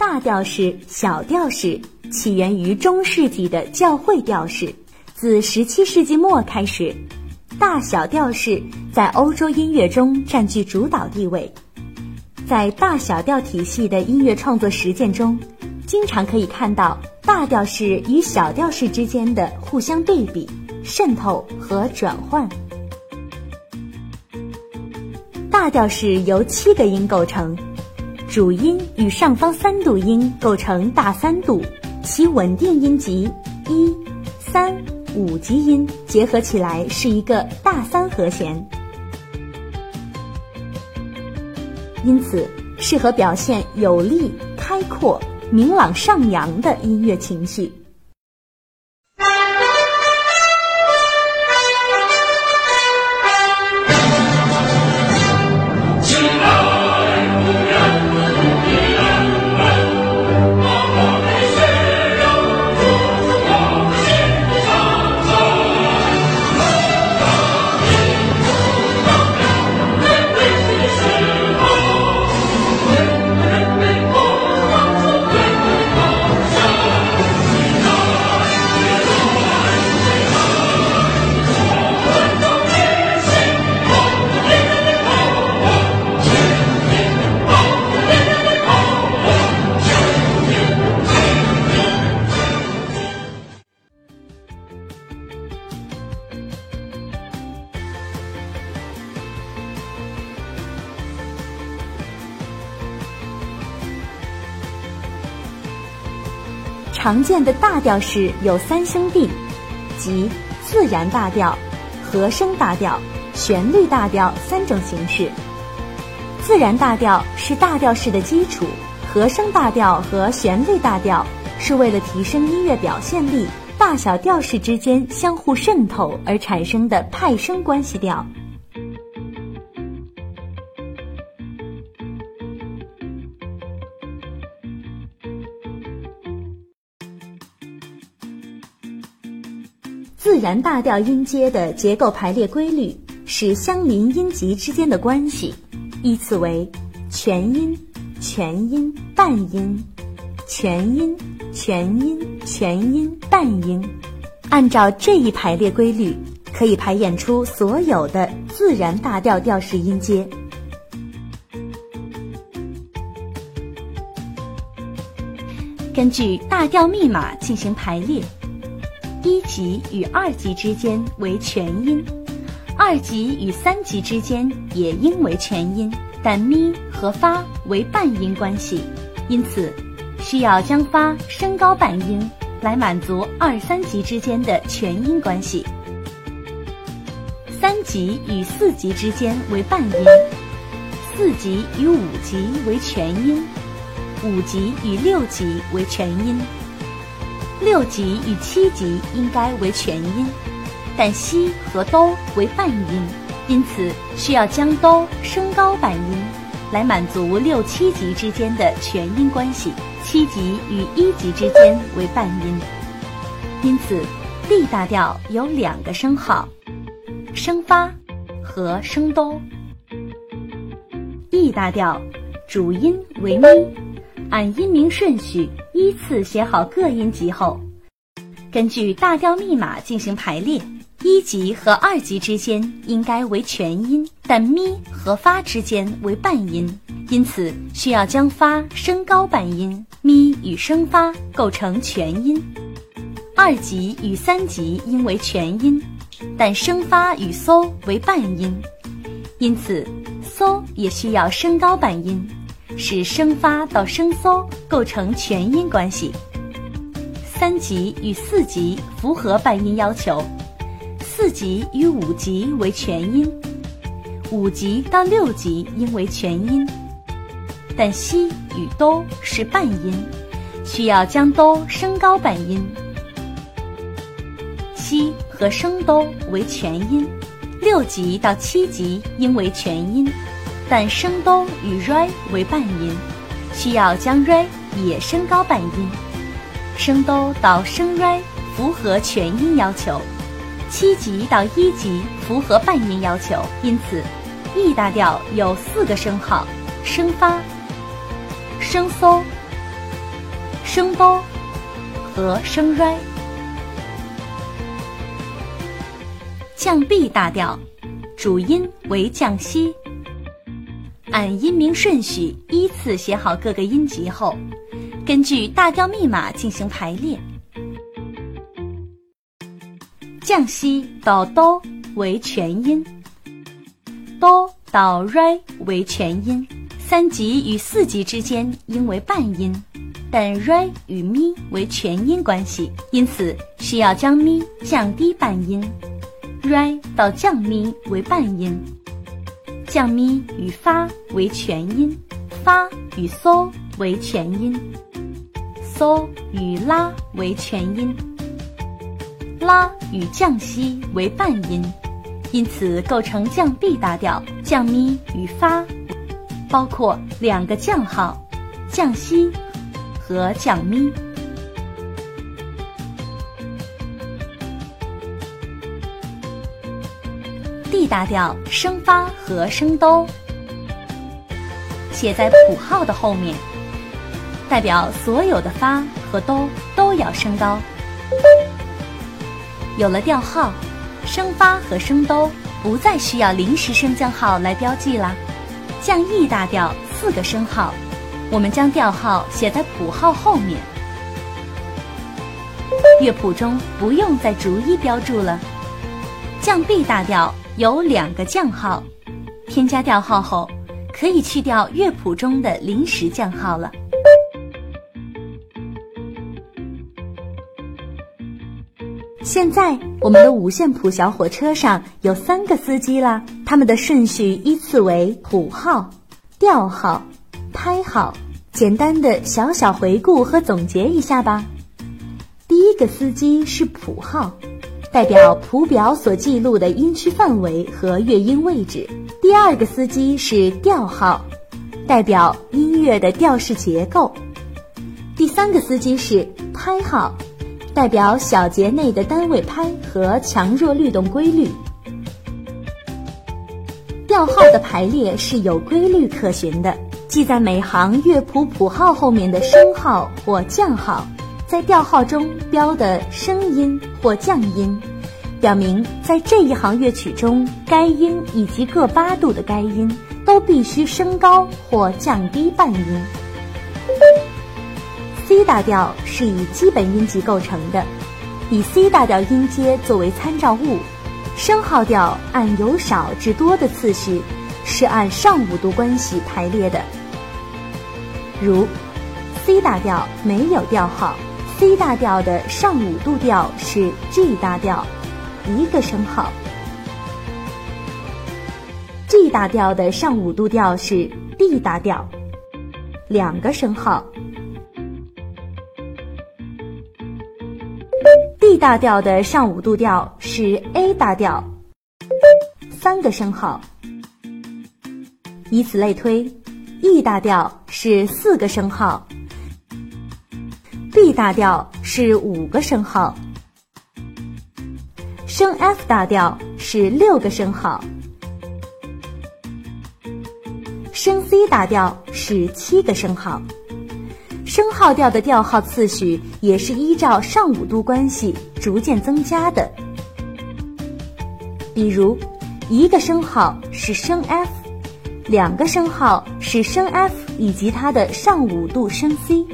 大调式、小调式起源于中世纪的教会调式，自17世纪末开始，大小调式在欧洲音乐中占据主导地位。在大小调体系的音乐创作实践中，经常可以看到大调式与小调式之间的互相对比、渗透和转换。大调式由七个音构成。主音与上方三度音构成大三度，其稳定音级一、三、五级音结合起来是一个大三和弦，因此适合表现有力、开阔、明朗、上扬的音乐情绪。常见的大调式有三兄弟，即自然大调、和声大调、旋律大调三种形式。自然大调是大调式的基础，和声大调和旋律大调是为了提升音乐表现力，大小调式之间相互渗透而产生的派生关系调。自然大调音阶的结构排列规律是相邻音级之间的关系，依次为全音、全音、半音、全音、全音、全音、半音。按照这一排列规律，可以排演出所有的自然大调调式音阶。根据大调密码进行排列。一级与二级之间为全音，二级与三级之间也应为全音，但咪和发为半音关系，因此需要将发升高半音来满足二三级之间的全音关系。三级与四级之间为半音，四级与五级为全音，五级与六级为全音。六级与七级应该为全音，但西和哆为半音，因此需要将哆升高半音，来满足六七级之间的全音关系。七级与一级之间为半音，因此 D 大调有两个升号，升发和升哆。E 大调主音为咪。按音名顺序依次写好各音级后，根据大调密码进行排列。一级和二级之间应该为全音，但咪和发之间为半音，因此需要将发升高半音。咪与升发构成全音。二级与三级应为全音，但升发与嗦为半音，因此嗦也需要升高半音。使升发到升嗦构成全音关系，三级与四级符合半音要求，四级与五级为全音，五级到六级应为全音，但西与哆是半音，需要将哆升高半音。西和升哆为全音，六级到七级应为全音。但升哆与 re 为半音，需要将 re 也升高半音。升哆到升 re 符合全音要求，七级到一级符合半音要求，因此 E 大调有四个升号：升发、升嗦、升哆和升瑞。降 B 大调，主音为降西。按音名顺序依次写好各个音级后，根据大调密码进行排列。降西到哆为全音，哆到瑞为全音，三级与四级之间应为半音，但瑞与咪为全音关系，因此需要将咪降低半音。瑞到降咪为半音。降咪与发为全音，发与嗦为全音，嗦与拉为全音，拉与降西为半音，因此构成降 B 大调。降咪与发包括两个降号，降西和降咪。D 大调升发和升哆，写在谱号的后面，代表所有的发和哆都要升高。有了调号，升发和升哆不再需要临时升降号来标记啦。降 E 大调四个升号，我们将调号写在谱号后面，乐谱中不用再逐一标注了。降 B 大调。有两个降号，添加调号后，可以去掉乐谱中的临时降号了。现在我们的五线谱小火车上有三个司机啦，他们的顺序依次为谱号、调号、拍号。简单的小小回顾和总结一下吧。第一个司机是谱号。代表谱表所记录的音区范围和乐音位置。第二个司机是调号，代表音乐的调式结构。第三个司机是拍号，代表小节内的单位拍和强弱律动规律。调号的排列是有规律可循的，记在每行乐谱谱号后面的升号或降号。在调号中标的升音或降音，表明在这一行乐曲中，该音以及各八度的该音都必须升高或降低半音。C 大调是以基本音级构成的，以 C 大调音阶作为参照物，升号调按由少至多的次序是按上五度关系排列的，如 C 大调没有调号。C 大调的上五度调是 G 大调，一个升号；G 大调的上五度调是 D 大调，两个升号；D 大调的上五度调是 A 大调，三个升号。以此类推，E 大调是四个升号。B 大调是五个升号，升 F 大调是六个升号，升 C 大调是七个升号。升号调的调号次序也是依照上五度关系逐渐增加的。比如，一个升号是升 F，两个升号是升 F 以及它的上五度升 C。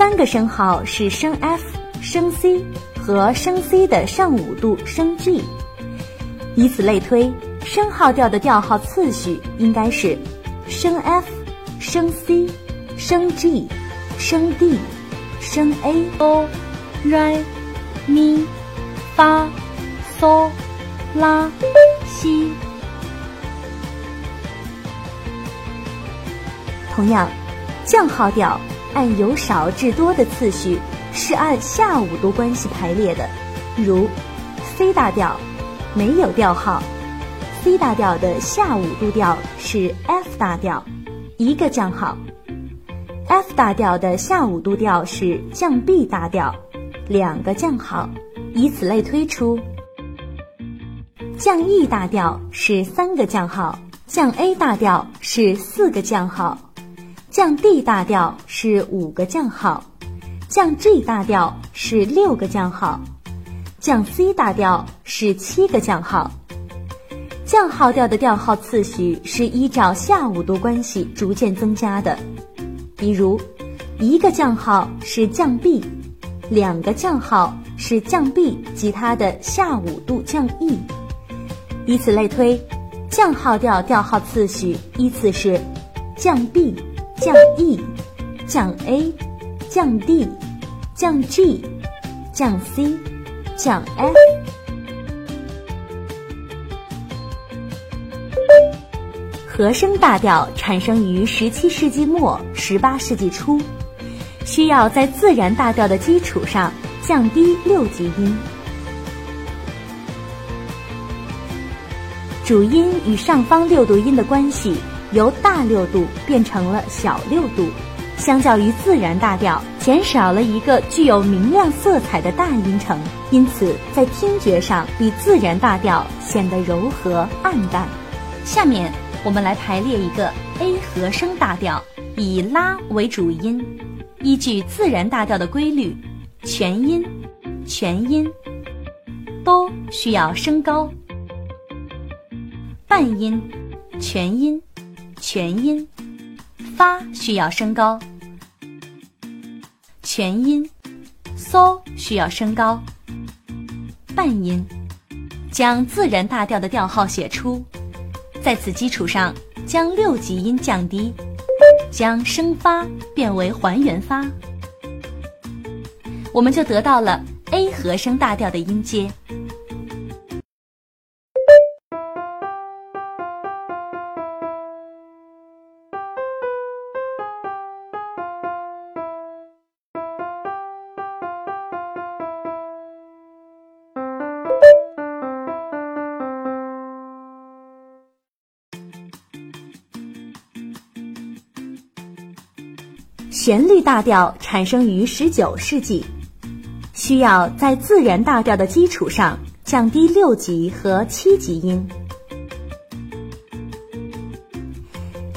三个升号是升 F、升 C 和升 C 的上五度升 G，以此类推，升号调的调号次序应该是升 F、升 C、升 G、升 D、升 A、哆、来、咪、发、嗦、拉、西。同样，降号调。按由少至多的次序是按下五度关系排列的，如 C 大调没有调号，C 大调的下五度调是 F 大调，一个降号；F 大调的下五度调是降 B 大调，两个降号。以此类推出，降 E 大调是三个降号，降 A 大调是四个降号。降 D 大调是五个降号，降 G 大调是六个降号，降 C 大调是七个降号。降号调的调号次序是依照下五度关系逐渐增加的，比如，一个降号是降 B，两个降号是降 B 及它的下五度降 E，以此类推，降号调调号次序依次是降 B、降 E、降 A、降 D、降 G、降 C、降 F。和声大调产生于十七世纪末、十八世纪初，需要在自然大调的基础上降低六级音。主音与上方六度音的关系由大六度变成了小六度，相较于自然大调，减少了一个具有明亮色彩的大音程，因此在听觉上比自然大调显得柔和暗淡。下面。我们来排列一个 A 和声大调，以拉为主音，依据自然大调的规律，全音、全音，哆需要升高，半音、全音、全音，发需要升高，全音，嗦需要升高，半音，将自然大调的调号写出。在此基础上，将六级音降低，将升发变为还原发，我们就得到了 A 和声大调的音阶。旋律大调产生于十九世纪，需要在自然大调的基础上降低六级和七级音。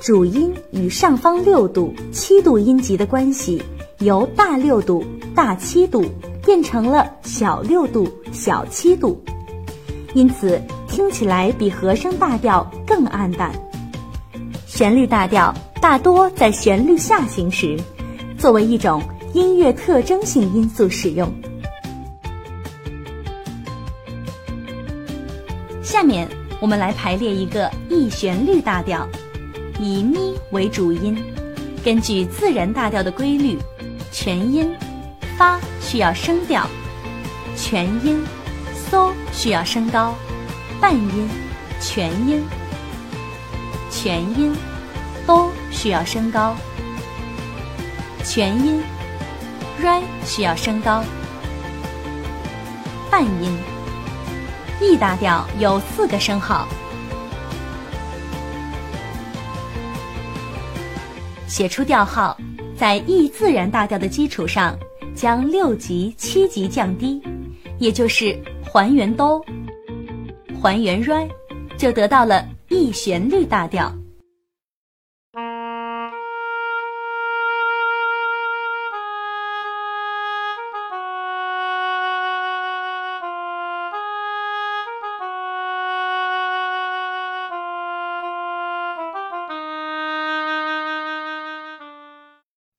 主音与上方六度、七度音级的关系由大六度、大七度变成了小六度、小七度，因此听起来比和声大调更暗淡。旋律大调。大多在旋律下行时，作为一种音乐特征性因素使用。下面我们来排列一个 E 旋律大调，以咪为主音，根据自然大调的规律，全音发需要升调，全音嗦需要升高，半音全音全音哆。需要升高，全音，r 需要升高，半音，E 大调有四个升号，写出调号，在 E 自然大调的基础上，将六级、七级降低，也就是还原哆，还原 r，就得到了一旋律大调。